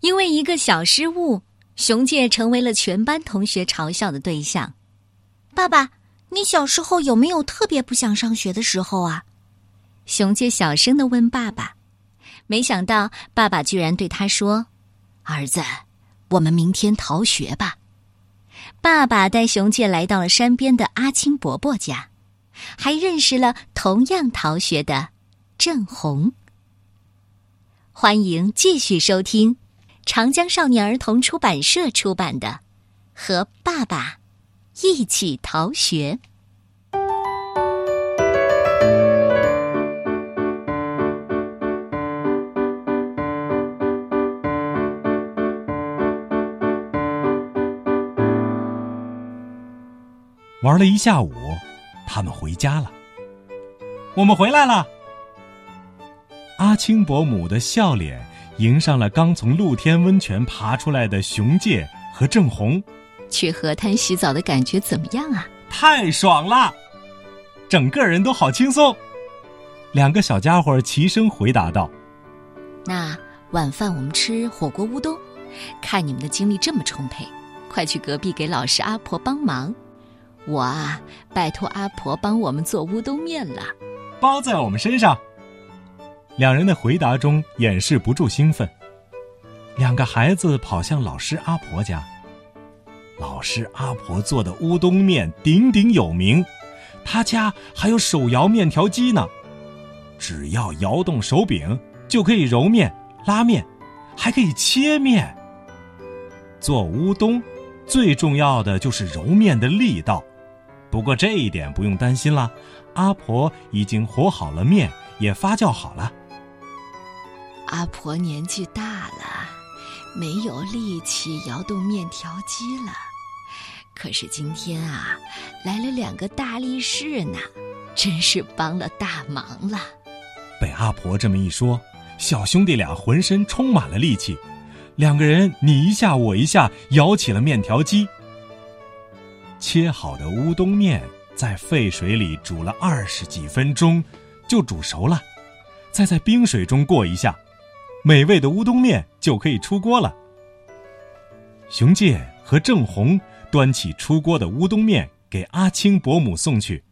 因为一个小失误，熊介成为了全班同学嘲笑的对象。爸爸，你小时候有没有特别不想上学的时候啊？熊介小声的问爸爸。没想到爸爸居然对他说：“儿子，我们明天逃学吧。”爸爸带熊介来到了山边的阿青伯伯家，还认识了同样逃学的郑红。欢迎继续收听长江少年儿童出版社出版的《和爸爸一起逃学》。玩了一下午，他们回家了。我们回来了。阿青伯母的笑脸迎上了刚从露天温泉爬出来的熊介和郑红。去河滩洗澡的感觉怎么样啊？太爽了，整个人都好轻松。两个小家伙齐声回答道：“那晚饭我们吃火锅乌冬。看你们的精力这么充沛，快去隔壁给老师阿婆帮忙。”我啊，拜托阿婆帮我们做乌冬面了，包在我们身上。两人的回答中掩饰不住兴奋。两个孩子跑向老师阿婆家。老师阿婆做的乌冬面鼎鼎有名，他家还有手摇面条机呢。只要摇动手柄，就可以揉面、拉面，还可以切面。做乌冬，最重要的就是揉面的力道。不过这一点不用担心了，阿婆已经和好了面，也发酵好了。阿婆年纪大了，没有力气摇动面条机了。可是今天啊，来了两个大力士呢，真是帮了大忙了。被阿婆这么一说，小兄弟俩浑身充满了力气，两个人你一下我一下摇起了面条机。切好的乌冬面在沸水里煮了二十几分钟，就煮熟了，再在冰水中过一下，美味的乌冬面就可以出锅了。熊介和郑红端起出锅的乌冬面给阿青伯母送去。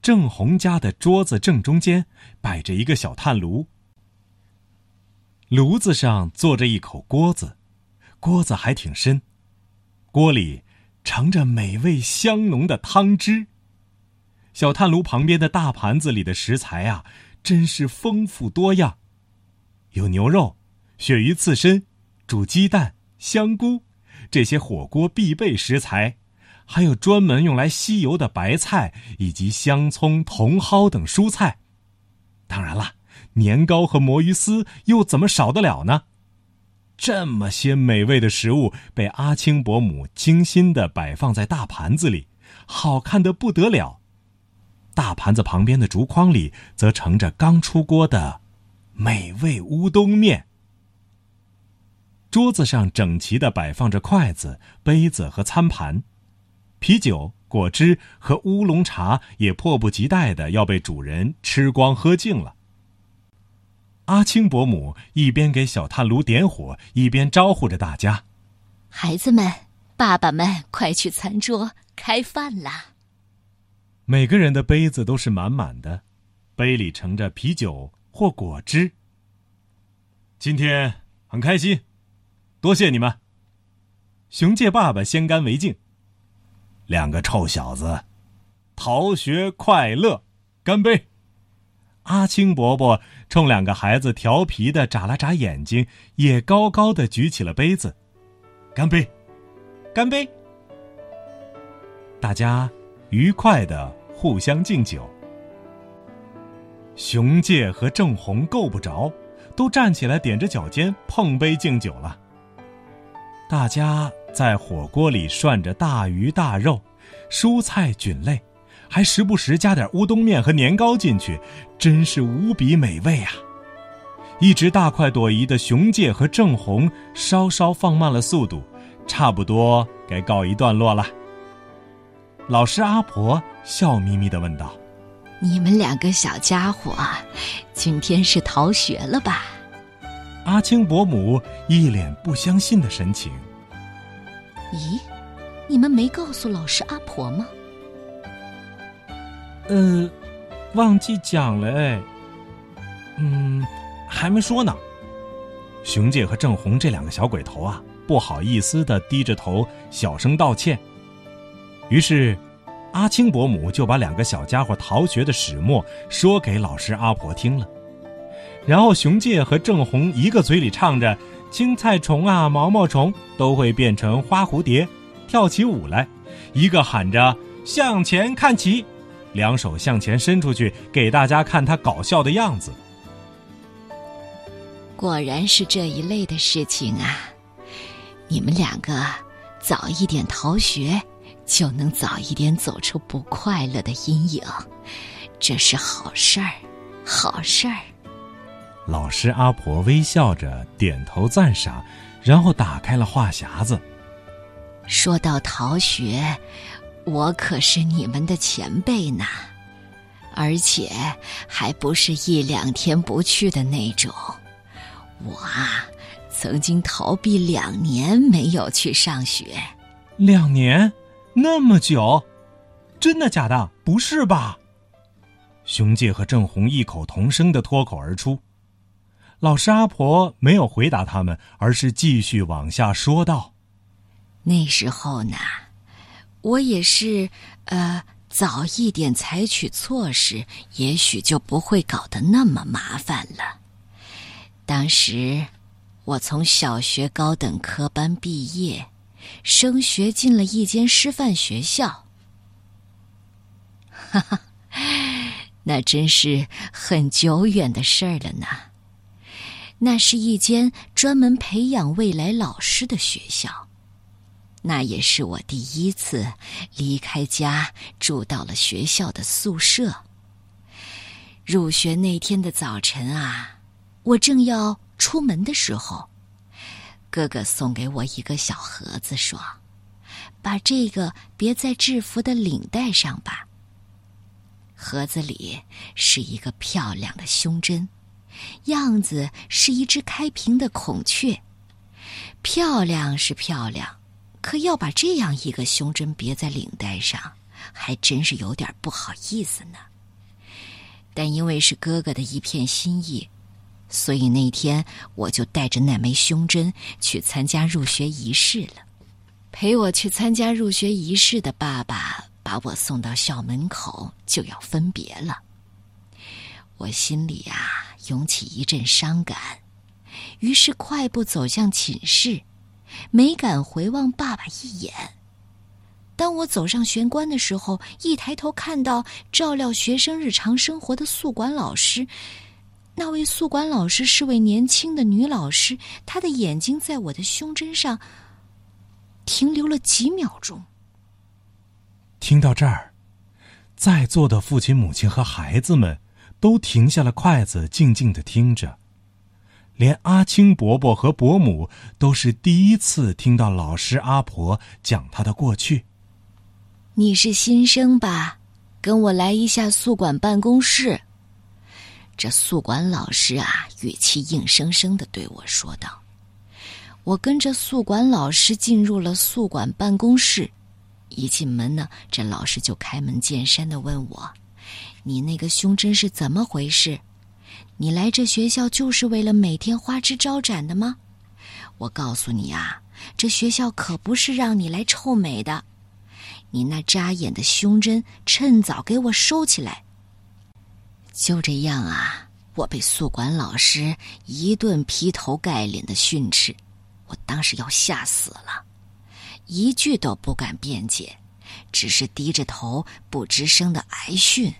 郑红家的桌子正中间摆着一个小炭炉，炉子上坐着一口锅子，锅子还挺深，锅里。盛着美味香浓的汤汁。小炭炉旁边的大盘子里的食材啊，真是丰富多样，有牛肉、鳕鱼刺身、煮鸡蛋、香菇，这些火锅必备食材，还有专门用来吸油的白菜以及香葱、茼蒿等蔬菜。当然了，年糕和魔芋丝又怎么少得了呢？这么些美味的食物被阿青伯母精心的摆放在大盘子里，好看的不得了。大盘子旁边的竹筐里则盛着刚出锅的美味乌冬面。桌子上整齐的摆放着筷子、杯子和餐盘，啤酒、果汁和乌龙茶也迫不及待的要被主人吃光喝净了。阿青伯母一边给小炭炉点火，一边招呼着大家：“孩子们，爸爸们，快去餐桌开饭啦！”每个人的杯子都是满满的，杯里盛着啤酒或果汁。今天很开心，多谢你们。熊介爸爸先干为敬，两个臭小子，逃学快乐，干杯！阿青伯伯冲两个孩子调皮的眨了眨眼睛，也高高的举起了杯子，干杯，干杯！大家愉快的互相敬酒。熊介和郑红够不着，都站起来踮着脚尖碰杯敬酒了。大家在火锅里涮着大鱼大肉，蔬菜菌类。还时不时加点乌冬面和年糕进去，真是无比美味啊！一直大快朵颐的熊介和郑红稍稍放慢了速度，差不多该告一段落了。老师阿婆笑眯眯的问道：“你们两个小家伙，今天是逃学了吧？”阿青伯母一脸不相信的神情。咦，你们没告诉老师阿婆吗？呃，忘记讲了哎。嗯，还没说呢。熊介和郑红这两个小鬼头啊，不好意思的低着头小声道歉。于是，阿青伯母就把两个小家伙逃学的始末说给老师阿婆听了。然后，熊介和郑红一个嘴里唱着“青菜虫啊，毛毛虫都会变成花蝴蝶”，跳起舞来；一个喊着“向前看齐”，两手向前伸出去，给大家看他搞笑的样子。果然是这一类的事情啊！你们两个早一点逃学，就能早一点走出不快乐的阴影，这是好事儿，好事儿。老师阿婆微笑着点头赞赏，然后打开了话匣子。说到逃学，我可是你们的前辈呢，而且还不是一两天不去的那种。我啊，曾经逃避两年没有去上学。两年，那么久，真的假的？不是吧？熊介和郑红异口同声的脱口而出。老师阿婆没有回答他们，而是继续往下说道：“那时候呢，我也是，呃，早一点采取措施，也许就不会搞得那么麻烦了。”当时，我从小学高等科班毕业，升学进了一间师范学校。哈哈，那真是很久远的事儿了呢。那是一间专门培养未来老师的学校，那也是我第一次离开家住到了学校的宿舍。入学那天的早晨啊。我正要出门的时候，哥哥送给我一个小盒子，说：“把这个别在制服的领带上吧。”盒子里是一个漂亮的胸针，样子是一只开屏的孔雀。漂亮是漂亮，可要把这样一个胸针别在领带上，还真是有点不好意思呢。但因为是哥哥的一片心意。所以那天我就带着那枚胸针去参加入学仪式了。陪我去参加入学仪式的爸爸把我送到校门口，就要分别了。我心里啊涌起一阵伤感，于是快步走向寝室，没敢回望爸爸一眼。当我走上玄关的时候，一抬头看到照料学生日常生活的宿管老师。那位宿管老师是位年轻的女老师，她的眼睛在我的胸针上停留了几秒钟。听到这儿，在座的父亲、母亲和孩子们都停下了筷子，静静的听着。连阿青伯伯和伯母都是第一次听到老师阿婆讲她的过去。你是新生吧？跟我来一下宿管办公室。这宿管老师啊，语气硬生生的对我说道：“我跟着宿管老师进入了宿管办公室，一进门呢，这老师就开门见山的问我：‘你那个胸针是怎么回事？你来这学校就是为了每天花枝招展的吗？’我告诉你啊，这学校可不是让你来臭美的，你那扎眼的胸针，趁早给我收起来。”就这样啊，我被宿管老师一顿劈头盖脸的训斥，我当时要吓死了，一句都不敢辩解，只是低着头不吱声的挨训。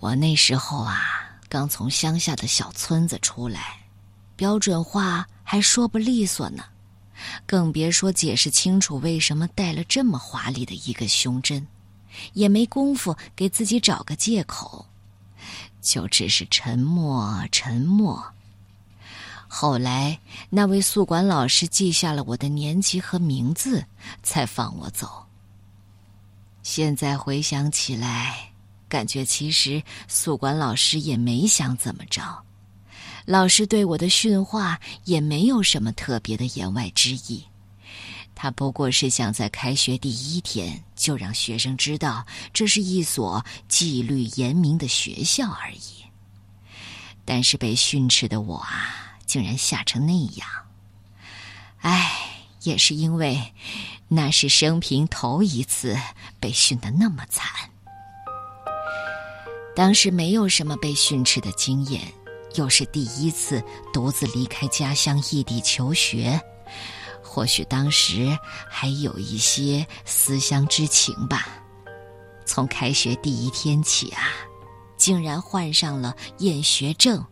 我那时候啊，刚从乡下的小村子出来，标准话还说不利索呢，更别说解释清楚为什么带了这么华丽的一个胸针。也没工夫给自己找个借口，就只是沉默沉默。后来那位宿管老师记下了我的年级和名字，才放我走。现在回想起来，感觉其实宿管老师也没想怎么着。老师对我的训话也没有什么特别的言外之意，他不过是想在开学第一天就让学生知道这是一所纪律严明的学校而已。但是被训斥的我啊，竟然吓成那样。唉，也是因为那是生平头一次被训得那么惨。当时没有什么被训斥的经验，又是第一次独自离开家乡异地求学，或许当时还有一些思乡之情吧。从开学第一天起啊，竟然患上了厌学症。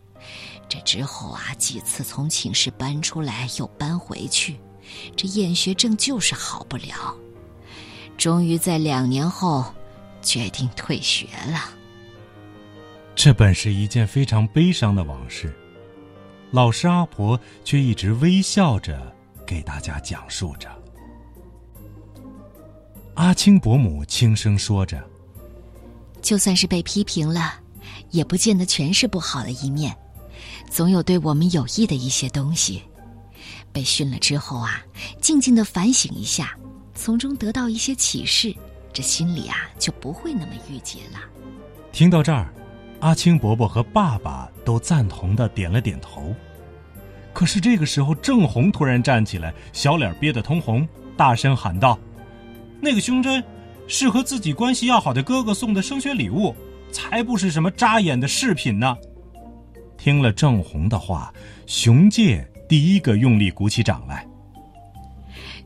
这之后啊，几次从寝室搬出来又搬回去，这厌学症就是好不了。终于在两年后，决定退学了。这本是一件非常悲伤的往事，老师阿婆却一直微笑着给大家讲述着。阿青伯母轻声说着：“就算是被批评了，也不见得全是不好的一面，总有对我们有益的一些东西。被训了之后啊，静静的反省一下，从中得到一些启示，这心里啊就不会那么郁结了。”听到这儿。阿青伯伯和爸爸都赞同的点了点头，可是这个时候，郑红突然站起来，小脸憋得通红，大声喊道：“那个胸针，是和自己关系要好的哥哥送的升学礼物，才不是什么扎眼的饰品呢！”听了郑红的话，熊介第一个用力鼓起掌来。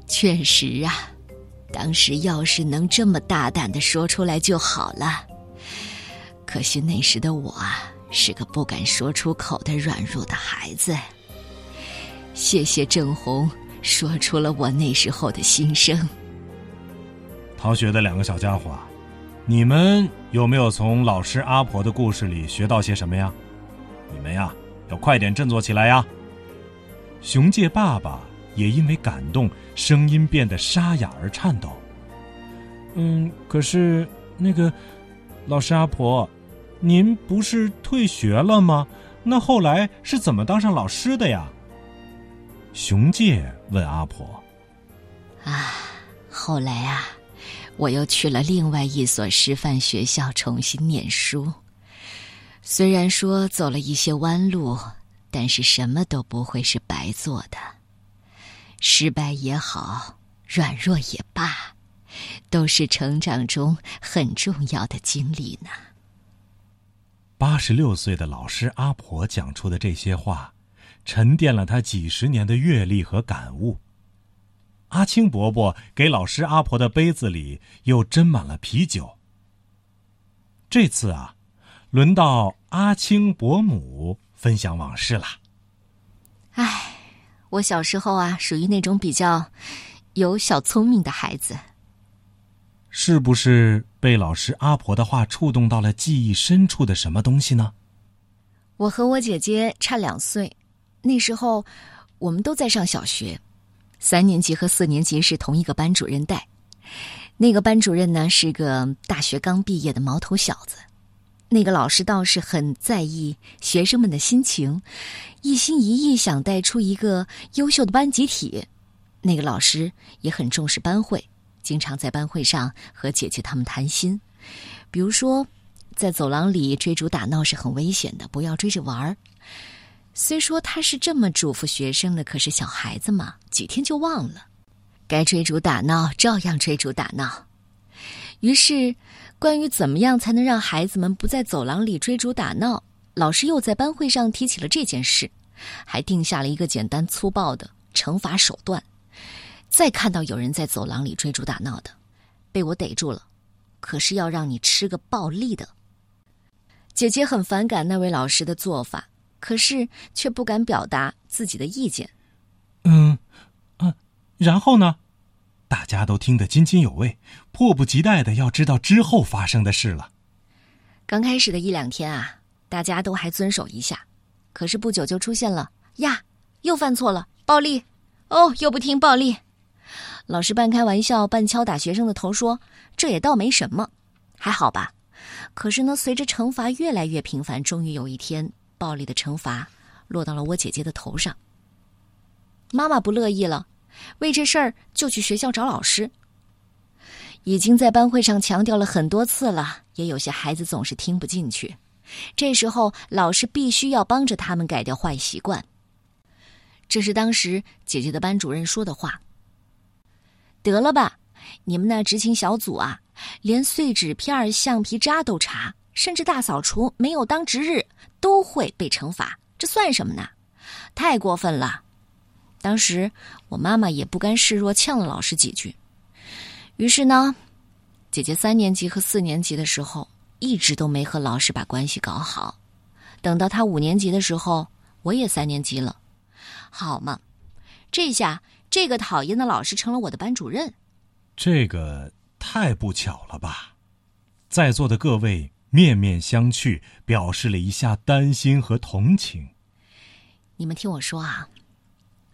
确实啊，当时要是能这么大胆的说出来就好了。可惜那时的我啊，是个不敢说出口的软弱的孩子。谢谢郑红说出了我那时候的心声。逃学的两个小家伙，你们有没有从老师阿婆的故事里学到些什么呀？你们呀，要快点振作起来呀！熊介爸爸也因为感动，声音变得沙哑而颤抖。嗯，可是那个老师阿婆。您不是退学了吗？那后来是怎么当上老师的呀？熊介问阿婆。啊，后来啊，我又去了另外一所师范学校重新念书。虽然说走了一些弯路，但是什么都不会是白做的。失败也好，软弱也罢，都是成长中很重要的经历呢。八十六岁的老师阿婆讲出的这些话，沉淀了他几十年的阅历和感悟。阿青伯伯给老师阿婆的杯子里又斟满了啤酒。这次啊，轮到阿青伯母分享往事了。唉，我小时候啊，属于那种比较有小聪明的孩子。是不是被老师阿婆的话触动到了记忆深处的什么东西呢？我和我姐姐差两岁，那时候我们都在上小学，三年级和四年级是同一个班主任带。那个班主任呢是个大学刚毕业的毛头小子，那个老师倒是很在意学生们的心情，一心一意想带出一个优秀的班集体。那个老师也很重视班会。经常在班会上和姐姐他们谈心，比如说，在走廊里追逐打闹是很危险的，不要追着玩儿。虽说他是这么嘱咐学生的，可是小孩子嘛，几天就忘了。该追逐打闹照样追逐打闹。于是，关于怎么样才能让孩子们不在走廊里追逐打闹，老师又在班会上提起了这件事，还定下了一个简单粗暴的惩罚手段。再看到有人在走廊里追逐打闹的，被我逮住了，可是要让你吃个暴力的。姐姐很反感那位老师的做法，可是却不敢表达自己的意见。嗯，嗯，然后呢？大家都听得津津有味，迫不及待的要知道之后发生的事了。刚开始的一两天啊，大家都还遵守一下，可是不久就出现了呀，又犯错了，暴力，哦，又不听暴力。老师半开玩笑半敲打学生的头说：“这也倒没什么，还好吧。”可是呢，随着惩罚越来越频繁，终于有一天，暴力的惩罚落到了我姐姐的头上。妈妈不乐意了，为这事儿就去学校找老师。已经在班会上强调了很多次了，也有些孩子总是听不进去。这时候，老师必须要帮着他们改掉坏习惯。这是当时姐姐的班主任说的话。得了吧，你们那执勤小组啊，连碎纸片、橡皮渣都查，甚至大扫除没有当值日都会被惩罚，这算什么呢？太过分了！当时我妈妈也不甘示弱，呛了老师几句。于是呢，姐姐三年级和四年级的时候，一直都没和老师把关系搞好。等到她五年级的时候，我也三年级了，好嘛，这下这个讨厌的老师成了我的班主任。这个太不巧了吧？在座的各位面面相觑，表示了一下担心和同情。你们听我说啊，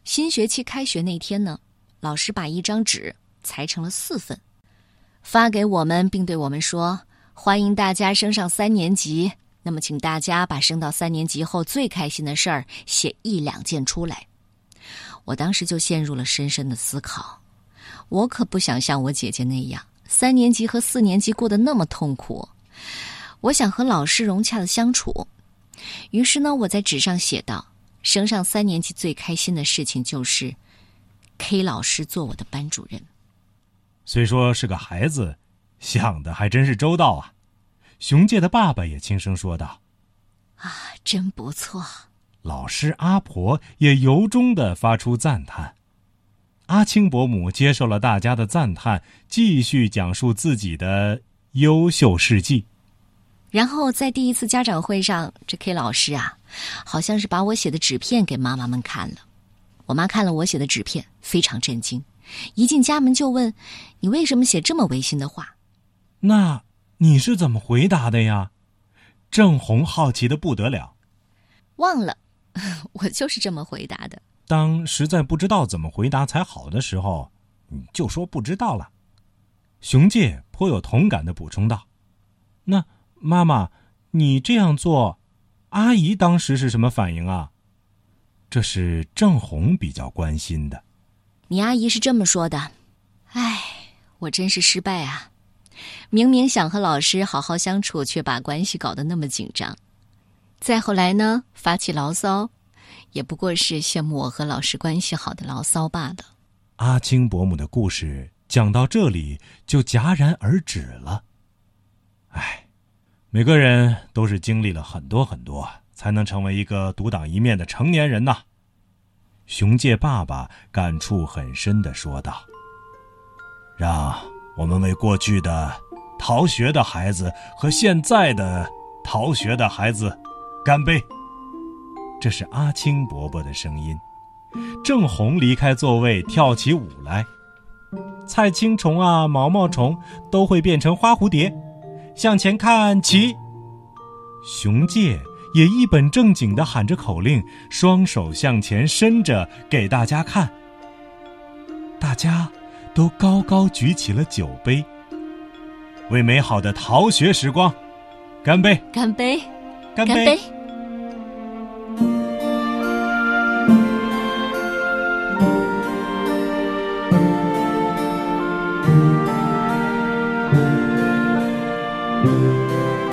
新学期开学那天呢，老师把一张纸。裁成了四份，发给我们，并对我们说：“欢迎大家升上三年级。那么，请大家把升到三年级后最开心的事儿写一两件出来。”我当时就陷入了深深的思考。我可不想像我姐姐那样，三年级和四年级过得那么痛苦。我想和老师融洽的相处。于是呢，我在纸上写道：“升上三年级最开心的事情就是，K 老师做我的班主任。”虽说是个孩子，想的还真是周到啊！熊介的爸爸也轻声说道：“啊，真不错。”老师阿婆也由衷的发出赞叹。阿青伯母接受了大家的赞叹，继续讲述自己的优秀事迹。然后在第一次家长会上，这 K 老师啊，好像是把我写的纸片给妈妈们看了。我妈看了我写的纸片，非常震惊。一进家门就问：“你为什么写这么违心的话？”那你是怎么回答的呀？郑红好奇的不得了。忘了，我就是这么回答的。当实在不知道怎么回答才好的时候，你就说不知道了。熊介颇有同感的补充道：“那妈妈，你这样做，阿姨当时是什么反应啊？”这是郑红比较关心的。你阿姨是这么说的：“哎，我真是失败啊！明明想和老师好好相处，却把关系搞得那么紧张。再后来呢，发起牢骚，也不过是羡慕我和老师关系好的牢骚罢了。”阿青伯母的故事讲到这里就戛然而止了。哎，每个人都是经历了很多很多，才能成为一个独当一面的成年人呐。熊介爸爸感触很深的说道：“让我们为过去的逃学的孩子和现在的逃学的孩子干杯。”这是阿青伯伯的声音。郑红离开座位，跳起舞来。菜青虫啊，毛毛虫都会变成花蝴蝶。向前看齐。熊介。也一本正经的喊着口令，双手向前伸着给大家看。大家都高高举起了酒杯，为美好的逃学时光干杯！干杯！干杯！Bye.